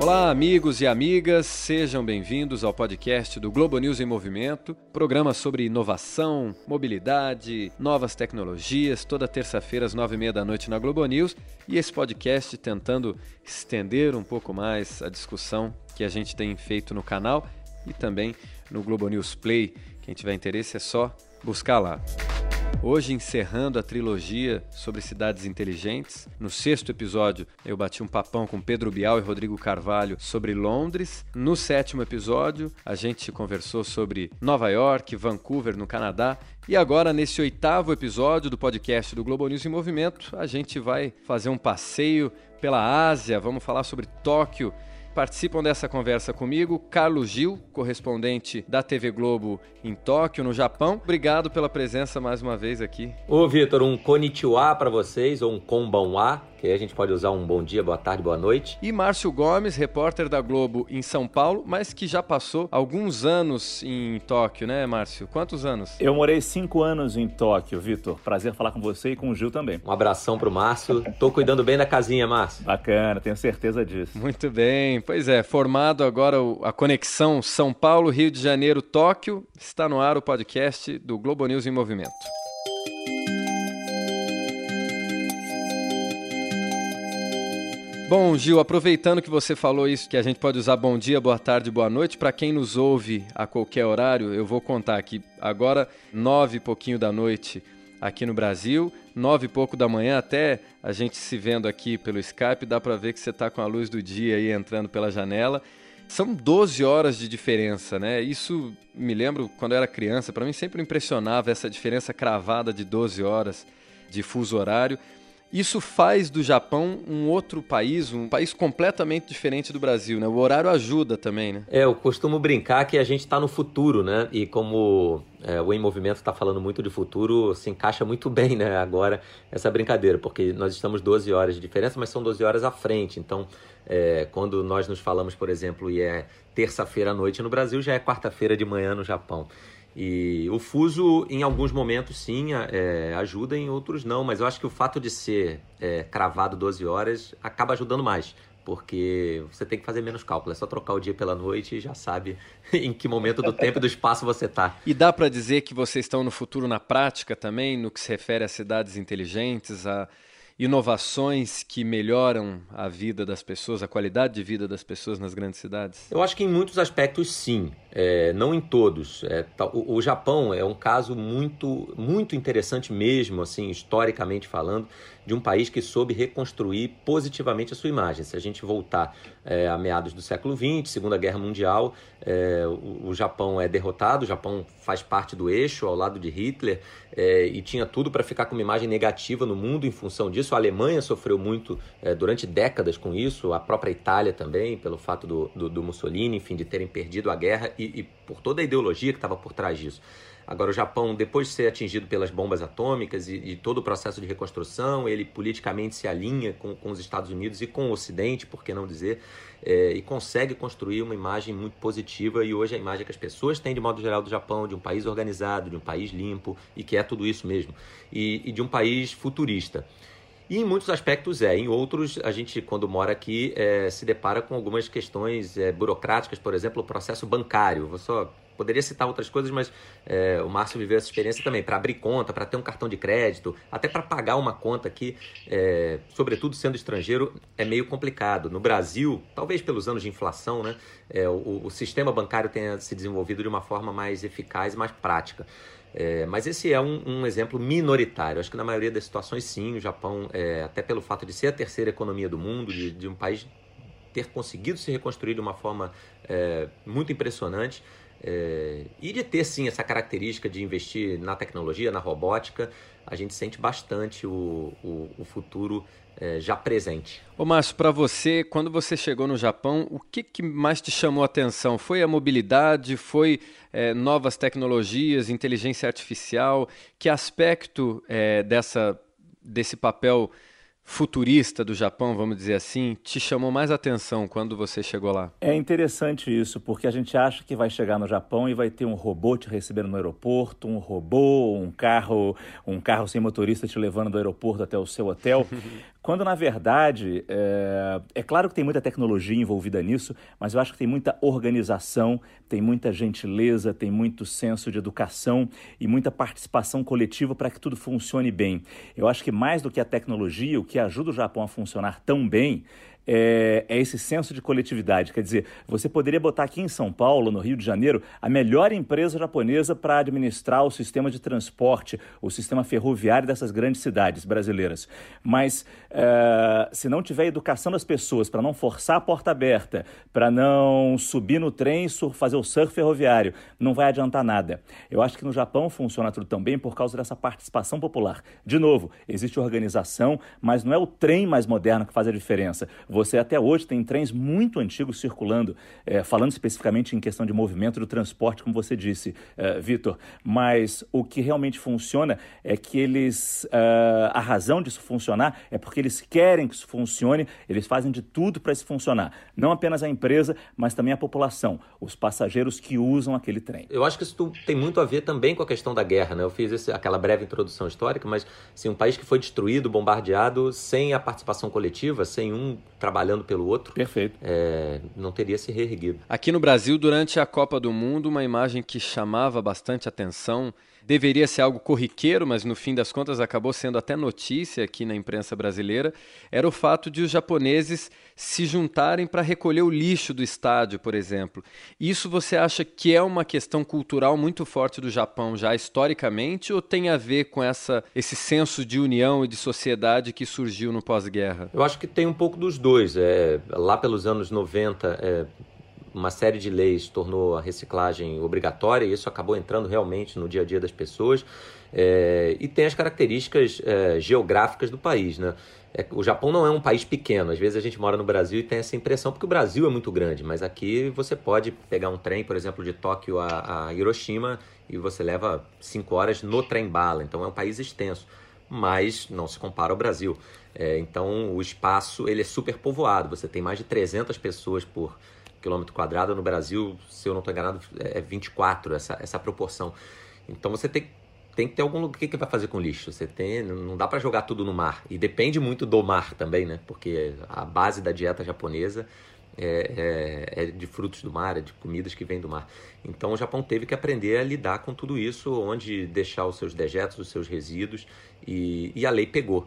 Olá, amigos e amigas, sejam bem-vindos ao podcast do Globo News em Movimento, programa sobre inovação, mobilidade, novas tecnologias, toda terça-feira às nove e meia da noite na Globo News, e esse podcast tentando estender um pouco mais a discussão que a gente tem feito no canal e também no Globo News Play. Quem tiver interesse é só buscar lá. Hoje, encerrando a trilogia sobre cidades inteligentes. No sexto episódio, eu bati um papão com Pedro Bial e Rodrigo Carvalho sobre Londres. No sétimo episódio, a gente conversou sobre Nova York, Vancouver, no Canadá. E agora, nesse oitavo episódio do podcast do Globo News em Movimento, a gente vai fazer um passeio pela Ásia. Vamos falar sobre Tóquio Participam dessa conversa comigo Carlos Gil, correspondente da TV Globo em Tóquio, no Japão. Obrigado pela presença mais uma vez aqui. Ô, Vitor, um konnichiwa para vocês, ou um konbanwa, que aí a gente pode usar um bom dia, boa tarde, boa noite. E Márcio Gomes, repórter da Globo em São Paulo, mas que já passou alguns anos em Tóquio, né, Márcio? Quantos anos? Eu morei cinco anos em Tóquio, Vitor. Prazer falar com você e com o Gil também. Um abração pro Márcio. Tô cuidando bem da casinha, Márcio. Bacana, tenho certeza disso. Muito bem. Pois é, formado agora a conexão São Paulo, Rio de Janeiro, Tóquio. Está no ar o podcast do Globo News em Movimento. Bom, Gil, aproveitando que você falou isso, que a gente pode usar bom dia, boa tarde, boa noite, para quem nos ouve a qualquer horário, eu vou contar aqui agora nove e pouquinho da noite aqui no Brasil, nove e pouco da manhã, até a gente se vendo aqui pelo Skype, dá para ver que você está com a luz do dia aí entrando pela janela. São 12 horas de diferença, né? Isso me lembro quando eu era criança, para mim sempre impressionava essa diferença cravada de 12 horas de fuso horário. Isso faz do Japão um outro país, um país completamente diferente do Brasil, né? O horário ajuda também, né? É, eu costumo brincar que a gente está no futuro, né? E como é, o Em Movimento está falando muito de futuro, se encaixa muito bem, né? Agora, essa brincadeira, porque nós estamos 12 horas de diferença, mas são 12 horas à frente. Então, é, quando nós nos falamos, por exemplo, e é terça-feira à noite no Brasil, já é quarta-feira de manhã no Japão. E o fuso, em alguns momentos, sim, é, ajuda, em outros não. Mas eu acho que o fato de ser é, cravado 12 horas acaba ajudando mais. Porque você tem que fazer menos cálculo. É só trocar o dia pela noite e já sabe em que momento do tempo e do espaço você está. E dá para dizer que vocês estão no futuro na prática também, no que se refere a cidades inteligentes, a inovações que melhoram a vida das pessoas, a qualidade de vida das pessoas nas grandes cidades? Eu acho que em muitos aspectos sim, é, não em todos. É, o, o, Japão é um caso muito, muito interessante mesmo, assim, historicamente falando, de um país que soube reconstruir positivamente a sua imagem. Se a gente voltar é, a meados do século XX, Segunda Guerra Mundial, é, o, o, Japão é derrotado, o Japão faz parte do eixo ao lado de Hitler é, e tinha tudo para ficar com uma imagem negativa no mundo em função disso. A Alemanha sofreu muito é, durante décadas com isso, a própria Itália também, pelo fato do, do, do Mussolini, enfim, de terem perdido a guerra e, e por toda a ideologia que estava por trás disso. Agora, o Japão, depois de ser atingido pelas bombas atômicas e, e todo o processo de reconstrução, ele politicamente se alinha com, com, os Estados Unidos e com o Ocidente, por que não dizer, é, e consegue construir uma imagem muito positiva. E hoje a imagem que as pessoas têm, de modo geral, do Japão, de um país organizado, de um país limpo, e que é tudo isso mesmo, e, e de um país futurista. E em muitos aspectos é, em outros a gente, quando mora aqui, é, se depara com algumas questões é, burocráticas, por exemplo, o processo bancário. Vou só poderia citar outras coisas, mas é, o Márcio viveu essa experiência também. Para abrir conta, para ter um cartão de crédito, até para pagar uma conta aqui, é, sobretudo sendo estrangeiro, é meio complicado. No Brasil, talvez pelos anos de inflação, né, é, o, o sistema bancário tenha se desenvolvido de uma forma mais eficaz, mais prática. É, mas esse é um, um, exemplo minoritário. Acho que na maioria das situações, sim, o Japão, é, até pelo fato de ser a terceira economia do mundo, de, de um país ter conseguido se reconstruir de uma forma é, muito impressionante, é, e de ter sim essa característica de investir na tecnologia, na robótica, a gente sente bastante o, o, o futuro é, já presente. Ô Márcio, para você, quando você chegou no Japão, o que, que mais te chamou a atenção? Foi a mobilidade? Foi é, novas tecnologias, inteligência artificial? Que aspecto é, dessa, desse papel futurista do Japão, vamos dizer assim, te chamou mais atenção quando você chegou lá? É interessante isso, porque a gente acha que vai chegar no Japão e vai ter um robô te recebendo no aeroporto, um robô, um carro, um carro sem motorista te levando do aeroporto até o seu hotel. Quando, na verdade, é... é, claro que tem muita tecnologia envolvida nisso, mas eu acho que tem muita organização, tem muita gentileza, tem muito senso de educação e muita participação coletiva para que tudo funcione bem. Eu acho que mais do que a tecnologia, o que ajuda o Japão a funcionar tão bem é, é, esse senso de coletividade. Quer dizer, você poderia botar aqui em São Paulo, no Rio de Janeiro, a melhor empresa japonesa para administrar o sistema de transporte, o sistema ferroviário dessas grandes cidades brasileiras. Mas é, se não tiver educação das pessoas para não forçar a porta aberta, para não subir no trem e fazer o surf ferroviário, não vai adiantar nada. Eu acho que no Japão funciona tudo também por causa dessa participação popular. De novo, existe organização, mas não é o trem mais moderno que faz a diferença. Até hoje tem trens muito antigos circulando, é, falando especificamente em questão de movimento do transporte, como você disse, é, Vitor. Mas o que realmente funciona é que eles. É, a razão disso funcionar é porque eles querem que isso funcione, eles fazem de tudo para isso funcionar. Não apenas a empresa, mas também a população, os passageiros que usam aquele trem. Eu acho que isso tem muito a ver também com a questão da guerra, né? Eu fiz esse, aquela breve introdução histórica, mas assim, um país que foi destruído, bombardeado, sem a participação coletiva, sem um trabalhando pelo outro, Perfeito. É, não teria se reerguido. Aqui no Brasil, durante a Copa do Mundo, uma imagem que chamava bastante atenção deveria ser algo corriqueiro, mas no fim das contas acabou sendo até notícia aqui na imprensa brasileira, era o fato de os japoneses se juntarem para recolher o lixo do estádio, por exemplo. Isso você acha que é uma questão cultural muito forte do Japão já historicamente ou tem a ver com essa, esse senso de união e de sociedade que surgiu no pós-guerra? Eu acho que tem um pouco dos dois. É, lá pelos anos 90, é, uma série de leis tornou a reciclagem obrigatória e isso acabou entrando realmente no dia a dia das pessoas. É, e tem as características é, geográficas do país, né? É, o Japão não é um país pequeno. Às vezes a gente mora no Brasil e tem essa impressão porque o Brasil é muito grande, mas aqui você pode pegar um trem, por exemplo, de Tóquio a, a Hiroshima e você leva cinco horas no trem bala. Então é um país extenso, mas não se compara ao Brasil. É, então o espaço ele é super povoado. Você tem mais de 300 pessoas por quilômetro quadrado. No Brasil, se eu não estou enganado, é 24 essa, essa proporção. Então você tem, tem que ter algum lugar. O que, que vai fazer com lixo? Você tem, não dá para jogar tudo no mar. E depende muito do mar também, né? Porque a base da dieta japonesa é, é, é, de frutos do mar, é de comidas que vêm do mar. Então o Japão teve que aprender a lidar com tudo isso, onde deixar os seus dejetos, os seus resíduos, e, e a lei pegou.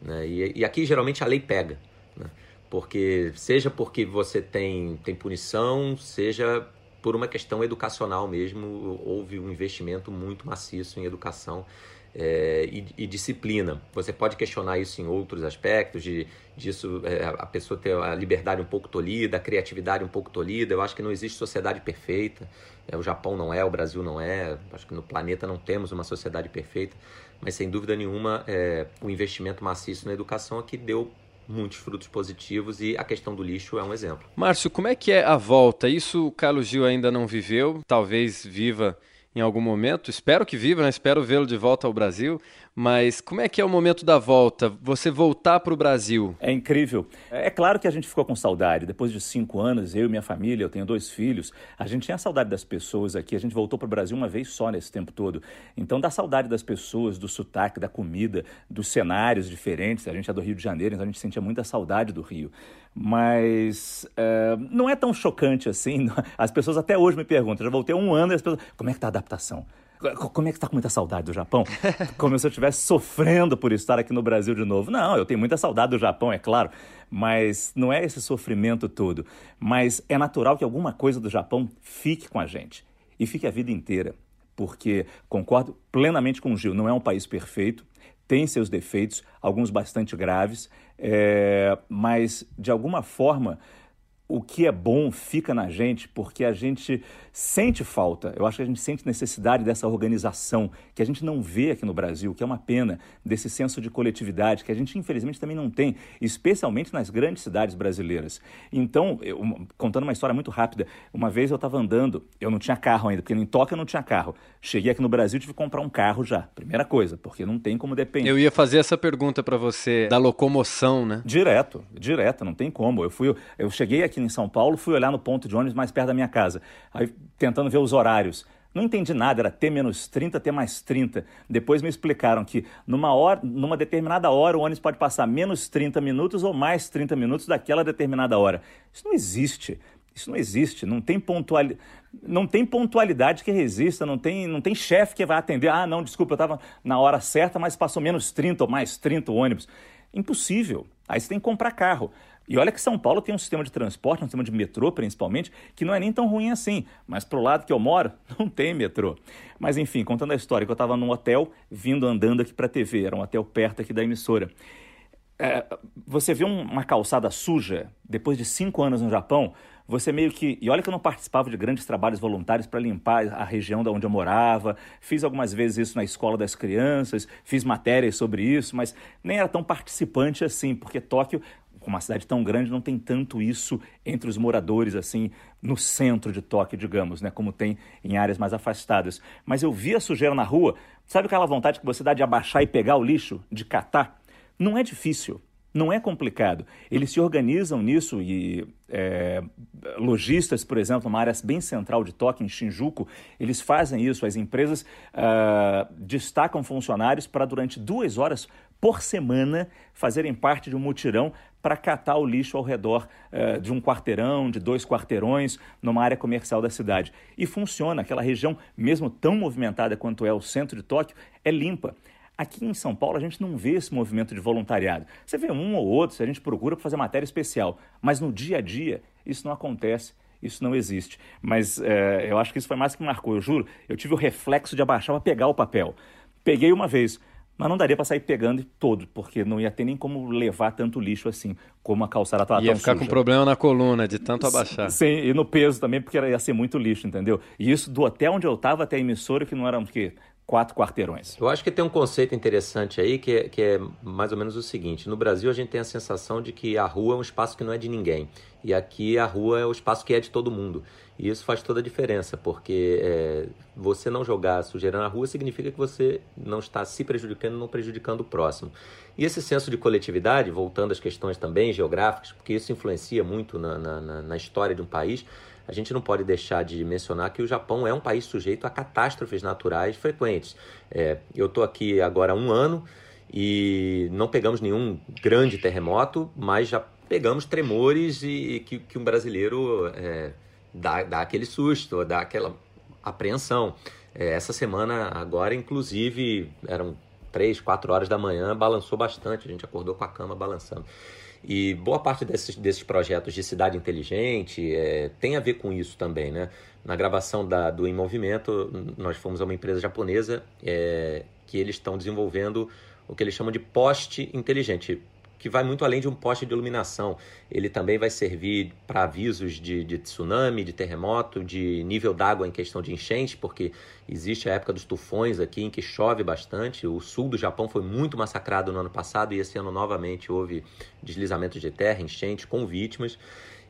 Né? E, e, aqui geralmente a lei pega. Né? Porque seja porque você tem, tem punição, seja por uma questão educacional mesmo, houve um investimento muito maciço em educação é, e, e, disciplina. Você pode questionar isso em outros aspectos, de disso é, a pessoa ter a liberdade um pouco tolhida, a criatividade um pouco tolhida. Eu acho que não existe sociedade perfeita. É, o Japão não é, o Brasil não é. Acho que no planeta não temos uma sociedade perfeita. Mas sem dúvida nenhuma, é, o investimento maciço na educação é que deu muitos frutos positivos e a questão do lixo é um exemplo. Márcio, como é que é a volta? Isso o Carlos Gil ainda não viveu, talvez viva em algum momento. Espero que viva, né? espero vê-lo de volta ao Brasil. Mas como é que é o momento da volta? Você voltar para o Brasil? É incrível. É claro que a gente ficou com saudade. Depois de cinco anos, eu e minha família, eu tenho dois filhos, a gente tinha saudade das pessoas aqui. A gente voltou para o Brasil uma vez só nesse tempo todo. Então dá saudade das pessoas, do sotaque, da comida, dos cenários diferentes. A gente é do Rio de Janeiro, então a gente sentia muita saudade do Rio. Mas é, não é tão chocante assim. As pessoas até hoje me perguntam. Já voltei um ano e as pessoas. Como é que está a adaptação? Como é que está com muita saudade do Japão? Como se eu estivesse sofrendo por estar aqui no Brasil de novo. Não, eu tenho muita saudade do Japão, é claro, mas não é esse sofrimento todo. Mas é natural que alguma coisa do Japão fique com a gente e fique a vida inteira. Porque concordo plenamente com o Gil, não é um país perfeito, tem seus defeitos, alguns bastante graves, é, mas de alguma forma o que é bom fica na gente porque a gente sente falta. Eu acho que a gente sente necessidade dessa organização que a gente não vê aqui no Brasil, que é uma pena, desse senso de coletividade que a gente infelizmente também não tem, especialmente nas grandes cidades brasileiras. Então, eu, contando uma história muito rápida, uma vez eu estava andando, eu não tinha carro ainda, porque em Tóquio eu não tinha carro. Cheguei aqui no Brasil e tive que comprar um carro já, primeira coisa, porque não tem como depender. Eu ia fazer essa pergunta para você da locomoção, né? Direto, direto, não tem como. Eu fui, eu cheguei aqui em São Paulo, fui olhar no ponto de ônibus mais perto da minha casa. Aí tentando ver os horários. Não entendi nada, era T menos 30, T mais 30. Depois me explicaram que numa, hora, numa determinada hora o ônibus pode passar menos 30 minutos ou mais 30 minutos daquela determinada hora. Isso não existe. Isso não existe. Não tem, não tem pontualidade que resista, não tem, não tem chefe que vai atender. Ah, não, desculpa, eu estava na hora certa, mas passou menos 30 ou mais 30 o ônibus. Impossível. Aí você tem que comprar carro. E olha que São Paulo tem um sistema de transporte, um sistema de metrô principalmente, que não é nem tão ruim assim. Mas pro lado que eu moro, não tem metrô. Mas enfim, contando a história, que eu estava num hotel, vindo andando aqui para a TV, era um hotel perto aqui da emissora. É, você vê uma calçada suja, depois de cinco anos no Japão, você meio que. E olha que eu não participava de grandes trabalhos voluntários para limpar a região da onde eu morava, fiz algumas vezes isso na escola das crianças, fiz matérias sobre isso, mas nem era tão participante assim, porque Tóquio uma cidade tão grande, não tem tanto isso entre os moradores, assim, no centro de Tóquio, digamos, né? Como tem em áreas mais afastadas. Mas eu vi a sujeira na rua, sabe aquela vontade que você dá de abaixar e pegar o lixo, de catar? Não é difícil. Não é complicado. Eles se organizam nisso e é, lojistas, por exemplo, uma área bem central de Tóquio, em Shinjuku, eles fazem isso. As empresas uh, destacam funcionários para, durante duas horas por semana, fazerem parte de um mutirão para catar o lixo ao redor uh, de um quarteirão, de dois quarteirões, numa área comercial da cidade. E funciona, aquela região, mesmo tão movimentada quanto é o centro de Tóquio, é limpa. Aqui em São Paulo a gente não vê esse movimento de voluntariado. Você vê um ou outro se a gente procura para fazer matéria especial, mas no dia a dia isso não acontece. Isso não existe. Mas é, eu acho que isso foi mais que marcou. Eu juro, eu tive o reflexo de abaixar para pegar o papel. Peguei uma vez, mas não daria para sair pegando todo, porque não ia ter nem como levar tanto lixo assim, como a calçada estava Ia ficar suja. com problema na coluna de tanto abaixar. Sim, e no peso também, porque ia ser muito lixo, entendeu? E isso do hotel onde eu estava até a emissora, que não era o quê? Quatro quarteirões. Eu acho que tem um conceito interessante aí que é, que é mais ou menos o seguinte: no Brasil a gente tem a sensação de que a rua é um espaço que não é de ninguém. E aqui a rua é o espaço que é de todo mundo. E isso faz toda a diferença, porque é, você não jogar sujeira na rua significa que você não está se prejudicando, não prejudicando o próximo. E esse senso de coletividade, voltando às questões também geográficas, porque isso influencia muito na, na, na história de um país, a gente não pode deixar de mencionar que o Japão é um país sujeito a catástrofes naturais frequentes. É, eu estou aqui agora há um ano e não pegamos nenhum grande terremoto, mas já pegamos tremores e, e que, que, um brasileiro é, dá, dá aquele susto, dá aquela apreensão. É, essa semana agora, inclusive, eram três, quatro horas da manhã, balançou bastante, a gente acordou com a cama balançando. E boa parte desses, desses projetos de cidade inteligente é, tem a ver com isso também, né? Na gravação da, do Em Movimento, nós fomos a uma empresa japonesa é, que eles estão desenvolvendo o que eles chamam de poste inteligente que vai muito além de um poste de iluminação. Ele também vai servir para avisos de, de, tsunami, de terremoto, de nível d'água em questão de enchente, porque existe a época dos tufões aqui em que chove bastante. O sul do Japão foi muito massacrado no ano passado e esse ano novamente houve deslizamentos de terra, enchentes com vítimas.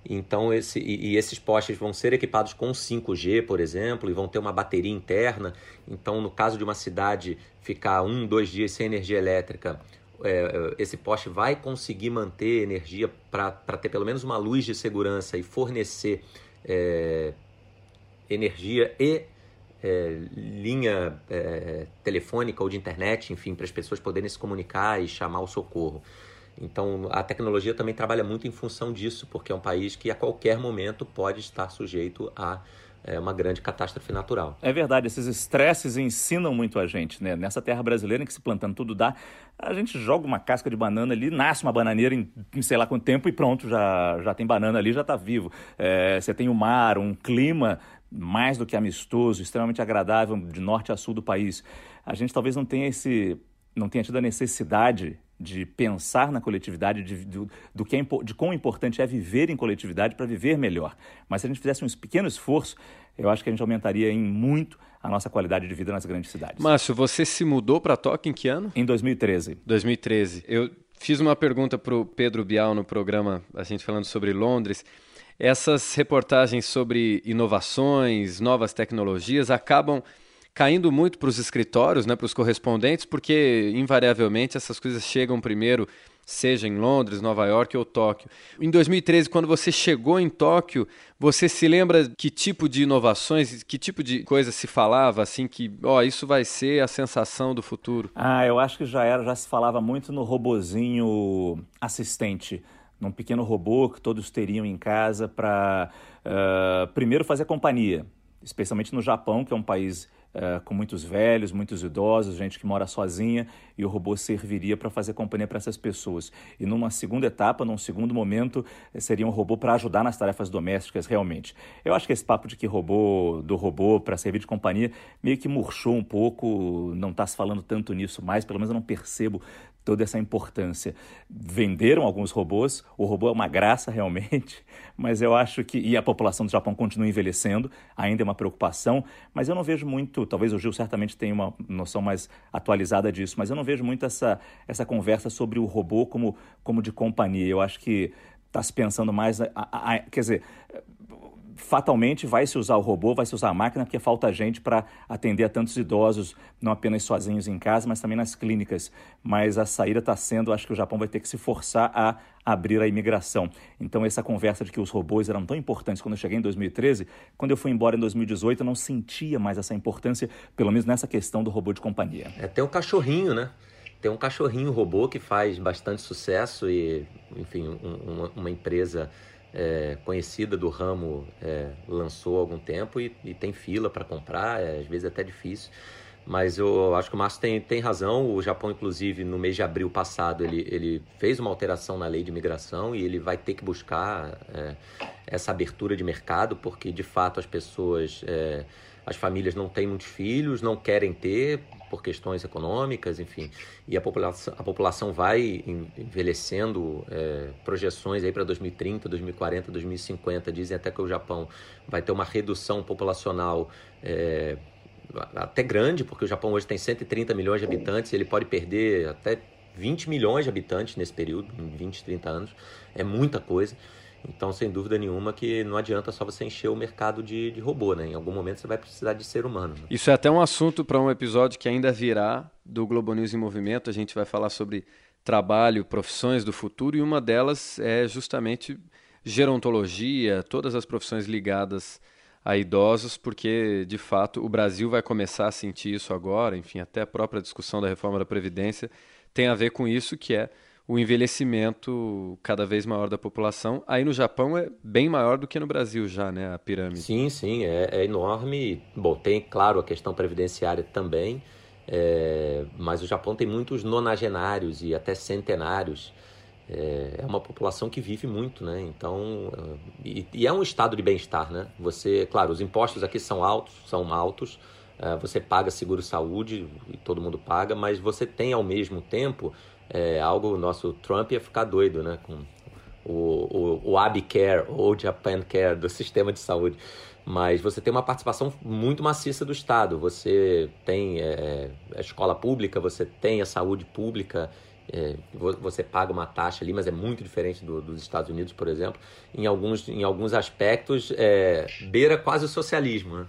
Então, esse, e, e, esses postes vão ser equipados com 5G, por exemplo, e vão ter uma bateria interna. Então, no caso de uma cidade ficar um, dois dias sem energia elétrica, é, esse poste vai conseguir manter energia para ter pelo menos uma luz de segurança e fornecer é, energia e é, linha é, telefônica ou de internet, enfim, para as pessoas poderem se comunicar e chamar o socorro. Então, a tecnologia também trabalha muito em função disso, porque é um país que a qualquer momento pode estar sujeito a é uma grande catástrofe natural. É verdade, esses estresses ensinam muito a gente, né? Nessa terra brasileira em que se plantando tudo dá, a gente joga uma casca de banana ali, nasce uma bananeira em, em sei lá quanto tempo e pronto, já, já tem banana ali, já está vivo. É, você tem o mar, um clima mais do que amistoso, extremamente agradável de norte a sul do país. A gente talvez não tenha esse, não tenha tido a necessidade de pensar na coletividade, de, do, do que é, de quão importante é viver em coletividade para viver melhor. Mas se a gente fizesse um pequeno esforço, eu acho que a gente aumentaria em muito a nossa qualidade de vida nas grandes cidades. Márcio, você se mudou para Tóquio em que ano? Em 2013. 2013. Eu fiz uma pergunta para o Pedro Bial no programa, a gente falando sobre Londres. Essas reportagens sobre inovações, novas tecnologias acabam caindo muito para os escritórios, né, para os correspondentes, porque invariavelmente essas coisas chegam primeiro, seja em Londres, Nova York ou Tóquio. Em 2013, quando você chegou em Tóquio, você se lembra que tipo de inovações, que tipo de coisa se falava assim que, ó, isso vai ser a sensação do futuro? Ah, eu acho que já era, já se falava muito no robozinho assistente num pequeno robô que todos teriam em casa para uh, primeiro fazer companhia, especialmente no Japão, que é um país uh, com muitos velhos, muitos idosos, gente que mora sozinha, e o robô serviria para fazer companhia para essas pessoas. E numa segunda etapa, num segundo momento, seria um robô para ajudar nas tarefas domésticas realmente. Eu acho que esse papo de que robô, do robô para servir de companhia, meio que murchou um pouco, não está se falando tanto nisso mais, pelo menos eu não percebo toda essa importância. Venderam alguns robôs, o robô é uma graça realmente, mas eu acho que. E a população do Japão continua envelhecendo, ainda é uma preocupação, mas eu não vejo muito. Talvez o Gil certamente tenha uma noção mais atualizada disso, mas eu não vejo muito essa, essa conversa sobre o robô como, como de companhia. Eu acho que está se pensando mais. A, a, a, quer dizer, fatalmente vai se usar o robô, vai se usar a máquina, porque falta gente para atender a tantos idosos, não apenas sozinhos em casa, mas também nas clínicas. Mas a saída está sendo, acho que o Japão vai ter que se forçar a abrir a imigração. Então, essa conversa de que os robôs eram tão importantes quando eu cheguei em 2013, quando eu fui embora em 2018, eu não sentia mais essa importância, pelo menos nessa questão do robô de companhia. É, tem um cachorrinho, né? Tem um cachorrinho robô que faz bastante sucesso e, enfim, um, uma, uma empresa é, conhecida do ramo é, lançou há algum tempo e, e tem fila para comprar, é, às vezes é até difícil. Mas eu acho que o Márcio tem, tem razão. O Japão, inclusive, no mês de abril passado, ele, ele fez uma alteração na lei de imigração e ele vai ter que buscar é, essa abertura de mercado, porque de fato as pessoas, é, as famílias não têm muitos filhos, não querem ter, por questões econômicas, enfim, e a população, a população vai envelhecendo, é, projeções aí para 2030, 2040, 2050, dizem até que o Japão vai ter uma redução populacional é, até grande, porque o Japão hoje tem 130 milhões de habitantes, ele pode perder até 20 milhões de habitantes nesse período, em 20, 30 anos, é muita coisa. Então, sem dúvida nenhuma que não adianta só você encher o mercado de, de robô, né? Em algum momento você vai precisar de ser humano. Né? Isso é até um assunto para um episódio que ainda virá do Globo News em Movimento. A gente vai falar sobre trabalho, profissões do futuro e uma delas é justamente gerontologia, todas as profissões ligadas a idosos, porque de fato o Brasil vai começar a sentir isso agora, enfim, até a própria discussão da reforma da Previdência tem a ver com isso, que é o envelhecimento cada vez maior da população. Aí no Japão é bem maior do que no Brasil já, né, a pirâmide. Sim, sim, é, é enorme. Bom, tem, claro, a questão previdenciária também, é, mas o Japão tem muitos nonagenários e até centenários. É, é uma população que vive muito, né? Então, e, e é um estado de bem-estar, né? Você, claro, os impostos aqui são altos, são altos, é, você paga seguro-saúde, e todo mundo paga, mas você tem ao mesmo tempo é algo, nosso Trump ia ficar doido, né? Com o, o, o AbiCare ou Japan Care do sistema de saúde. Mas você tem uma participação muito maciça do Estado. Você tem é, a escola pública, você tem a saúde pública, é, você paga uma taxa ali, mas é muito diferente do, dos Estados Unidos, por exemplo. Em alguns, em alguns aspectos, é, beira quase o socialismo. Né?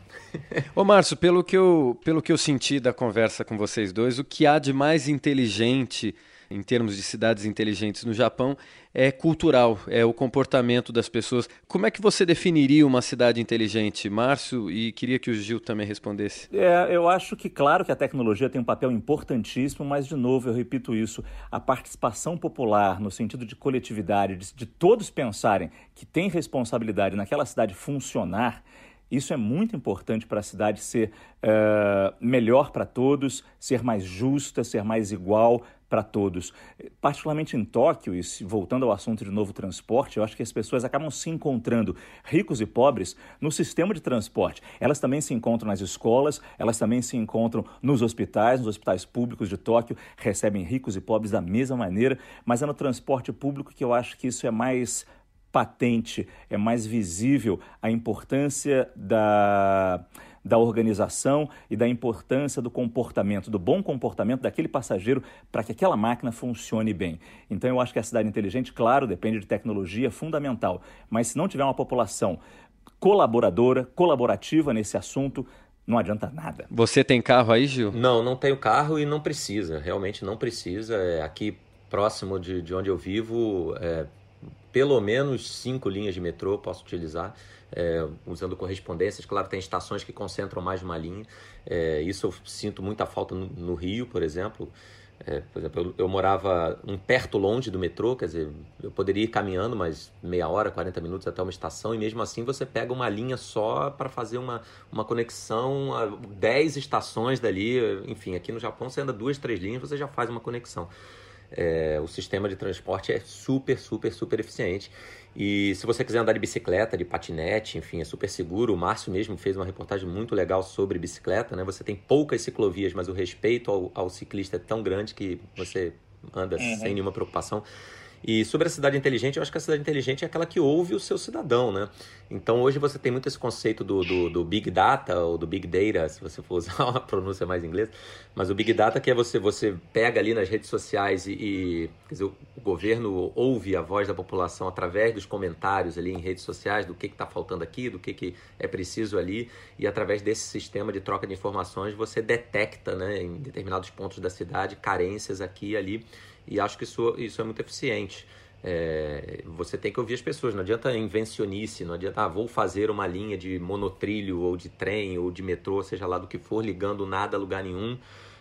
Ô Márcio, pelo que, eu, pelo que eu senti da conversa com vocês dois, o que há de mais inteligente em termos de cidades inteligentes no Japão é cultural, é o comportamento das pessoas. Como é que você definiria uma cidade inteligente, Márcio? E queria que o Gil também respondesse. É, eu acho que, claro, que a tecnologia tem um papel importantíssimo, mas, de novo, eu repito isso: a participação popular, no sentido de coletividade, de, de todos pensarem que tem responsabilidade naquela cidade funcionar. Isso é muito importante para a cidade ser uh, melhor para todos, ser mais justa, ser mais igual, para todos. Particularmente em Tóquio, e voltando ao assunto de novo transporte, eu acho que as pessoas acabam se encontrando, ricos e pobres, no sistema de transporte. Elas também se encontram nas escolas, elas também se encontram nos hospitais, nos hospitais públicos de Tóquio, recebem ricos e pobres da mesma maneira, mas é no transporte público que eu acho que isso é mais patente, é mais visível a importância da da organização e da importância do comportamento, do bom comportamento daquele passageiro para que aquela máquina funcione bem. Então eu acho que a cidade inteligente, claro, depende de tecnologia, fundamental, mas se não tiver uma população colaboradora, colaborativa nesse assunto, não adianta nada. Você tem carro aí, Gil? Não, não tenho carro e não precisa, realmente não precisa. É, aqui próximo de, de onde eu vivo, é, pelo menos cinco linhas de metrô posso utilizar é, usando correspondências. Claro, tem estações que concentram mais uma linha. É, isso eu sinto muita falta no, no Rio, por exemplo. É, por exemplo, eu, eu, morava um perto longe do metrô, quer dizer, eu poderia ir caminhando mais meia hora, 40 minutos até uma estação, e mesmo assim você pega uma linha só para fazer uma, uma conexão a 10 estações dali. Enfim, aqui no Japão você anda duas, três linhas, você já faz uma conexão. É, o sistema de transporte é super, super, super eficiente. E se você quiser andar de bicicleta, de patinete, enfim, é super seguro. O Márcio mesmo fez uma reportagem muito legal sobre bicicleta, né? Você tem poucas ciclovias, mas o respeito ao, ao ciclista é tão grande que você anda uhum. sem nenhuma preocupação. E sobre a cidade inteligente, eu acho que a cidade inteligente é aquela que ouve o seu cidadão, né? Então hoje você tem muito esse conceito do, do, do Big Data ou do Big Data, se você for usar uma pronúncia mais inglesa, mas o Big Data que é você, você pega ali nas redes sociais e, e dizer, o governo ouve a voz da população através dos comentários ali em redes sociais do que está faltando aqui, do que, que é preciso ali, e através desse sistema de troca de informações você detecta né, em determinados pontos da cidade carências aqui e ali e acho que isso, isso é muito eficiente. É, você tem que ouvir as pessoas, não adianta invencionice, não adianta, ah, vou fazer uma linha de monotrilho ou de trem ou de metrô, seja lá do que for, ligando nada a lugar nenhum,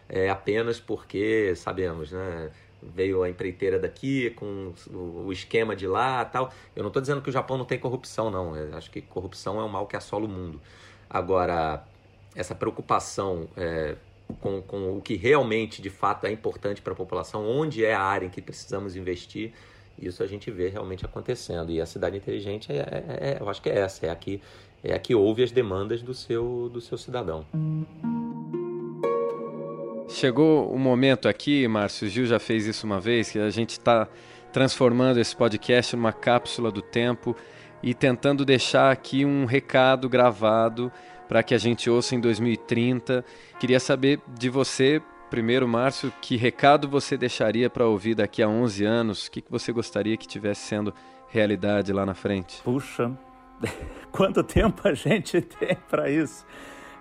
é, apenas porque sabemos, né? Veio a empreiteira daqui com o esquema de lá tal. Eu não estou dizendo que o Japão não tem corrupção, não. Eu acho que corrupção é um mal que assola o mundo. Agora, essa preocupação é, com, com o que realmente, de fato, é importante para a população, onde é a área em que precisamos investir. Isso a gente vê realmente acontecendo. E a cidade inteligente, é, é, é eu acho que é essa, é a que, é a que ouve as demandas do seu, do seu cidadão. Chegou o um momento aqui, Márcio, o Gil já fez isso uma vez, que a gente está transformando esse podcast numa cápsula do tempo e tentando deixar aqui um recado gravado para que a gente ouça em 2030. Queria saber de você, primeiro, Márcio, que recado você deixaria para ouvir daqui a 11 anos? O que, que você gostaria que tivesse sendo realidade lá na frente? Puxa, quanto tempo a gente tem para isso?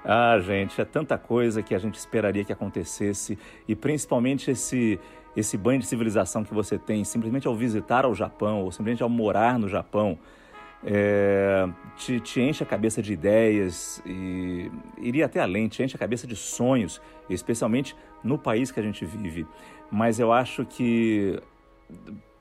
Ah, gente, é tanta coisa que a gente esperaria que acontecesse e principalmente esse esse banho de civilização que você tem simplesmente ao visitar o Japão ou simplesmente ao morar no Japão é, te, te, enche a cabeça de ideias e iria até além, te enche a cabeça de sonhos, especialmente no país que a gente vive. Mas eu acho que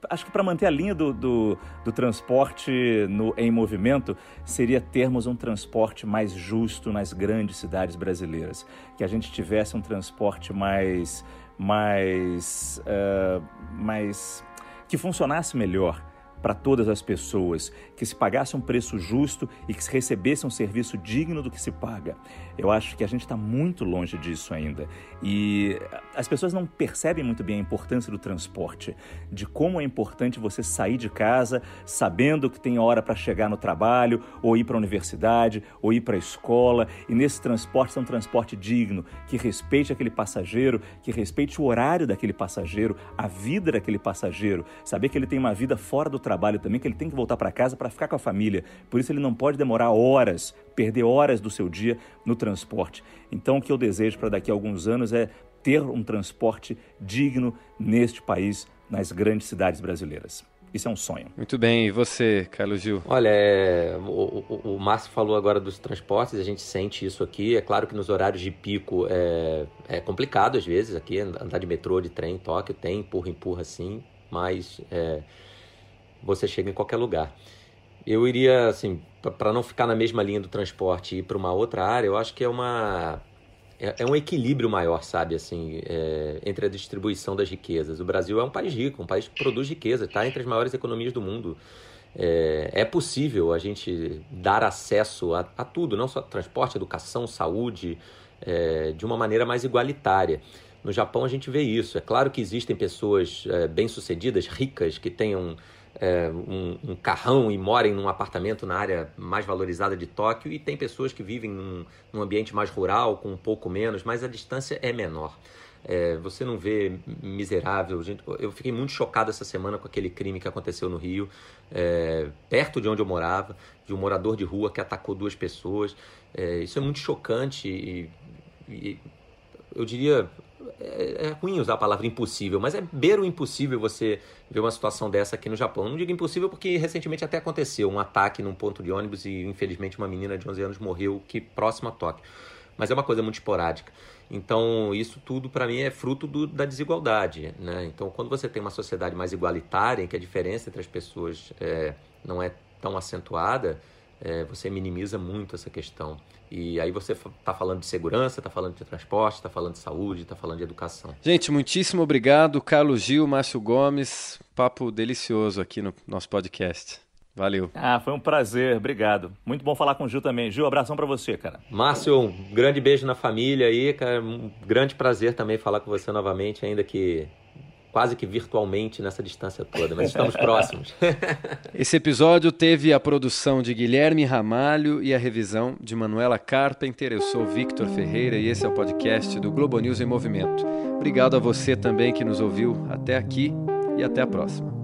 acho que para manter a linha do, do, do transporte no, em movimento seria termos um transporte mais justo nas grandes cidades brasileiras, que a gente tivesse um transporte mais mais uh, mais que funcionasse melhor para todas as pessoas, que se pagasse um preço justo e que se recebesse um serviço digno do que se paga. Eu acho que a gente está muito longe disso ainda. E as pessoas não percebem muito bem a importância do transporte, de como é importante você sair de casa sabendo que tem hora para chegar no trabalho, ou ir para a universidade, ou ir para a escola, e nesse transporte ser um transporte digno, que respeite aquele passageiro, que respeite o horário daquele passageiro, a vida daquele passageiro, saber que ele tem uma vida fora do trabalho também, que ele tem que voltar para casa para ficar com a família. Por isso ele não pode demorar horas, perder horas do seu dia no transporte. Então o que eu desejo para daqui a alguns anos é ter um transporte digno neste país, nas grandes cidades brasileiras. Isso é um sonho. Muito bem. E você, Carlos Gil? Olha, é, o, o, o Márcio falou agora dos transportes, a gente sente isso aqui. É claro que nos horários de pico é, é complicado às vezes aqui, andar de metrô, de trem, Tóquio, tem empurra, empurra sim, mas é, você chega em qualquer lugar. Eu iria, assim, para não ficar na mesma linha do transporte e ir para uma outra área, eu acho que é uma é, é, um equilíbrio maior, sabe, assim, é, entre a distribuição das riquezas. O Brasil é um país rico, um país que produz riqueza, está entre as maiores economias do mundo. É, é, possível a gente dar acesso a, a, tudo, não só transporte, educação, saúde, é, de uma maneira mais igualitária. No Japão a gente vê isso. É claro que existem pessoas é, bem-sucedidas, ricas, que tenham é, um, um, carrão e morem num apartamento na área mais valorizada de Tóquio, e tem pessoas que vivem num, num ambiente mais rural, com um pouco menos, mas a distância é menor. É, você não vê miserável. Gente, eu fiquei muito chocado essa semana com aquele crime que aconteceu no Rio, é, perto de onde eu morava, de um morador de rua que atacou duas pessoas. É, isso é muito chocante e, e eu diria é, é, ruim usar a palavra impossível, mas é beiro impossível você ver uma situação dessa aqui no Japão. Não digo impossível porque recentemente até aconteceu um ataque num ponto de ônibus e infelizmente uma menina de 11 anos morreu que próximo a Tóquio. Mas é uma coisa muito esporádica. Então, isso tudo para mim é fruto do, da desigualdade. Né? Então, quando você tem uma sociedade mais igualitária, em que a diferença entre as pessoas é, não é tão acentuada, é, você minimiza muito essa questão. E aí você está falando de segurança, está falando de transporte, está falando de saúde, está falando de educação. Gente, muitíssimo obrigado. Carlos Gil, Márcio Gomes, papo delicioso aqui no nosso podcast. Valeu. Ah, foi um prazer, obrigado. Muito bom falar com o Gil também. Gil, abração para você, cara. Márcio, um grande beijo na família aí, cara. Um grande prazer também falar com você novamente, ainda que quase que virtualmente nessa distância toda, mas estamos próximos. Esse episódio teve a produção de Guilherme Ramalho e a revisão de Manuela Carpenter. Eu sou Victor Ferreira e esse é o podcast do Globo News em Movimento. Obrigado a você também que nos ouviu até aqui e até a próxima.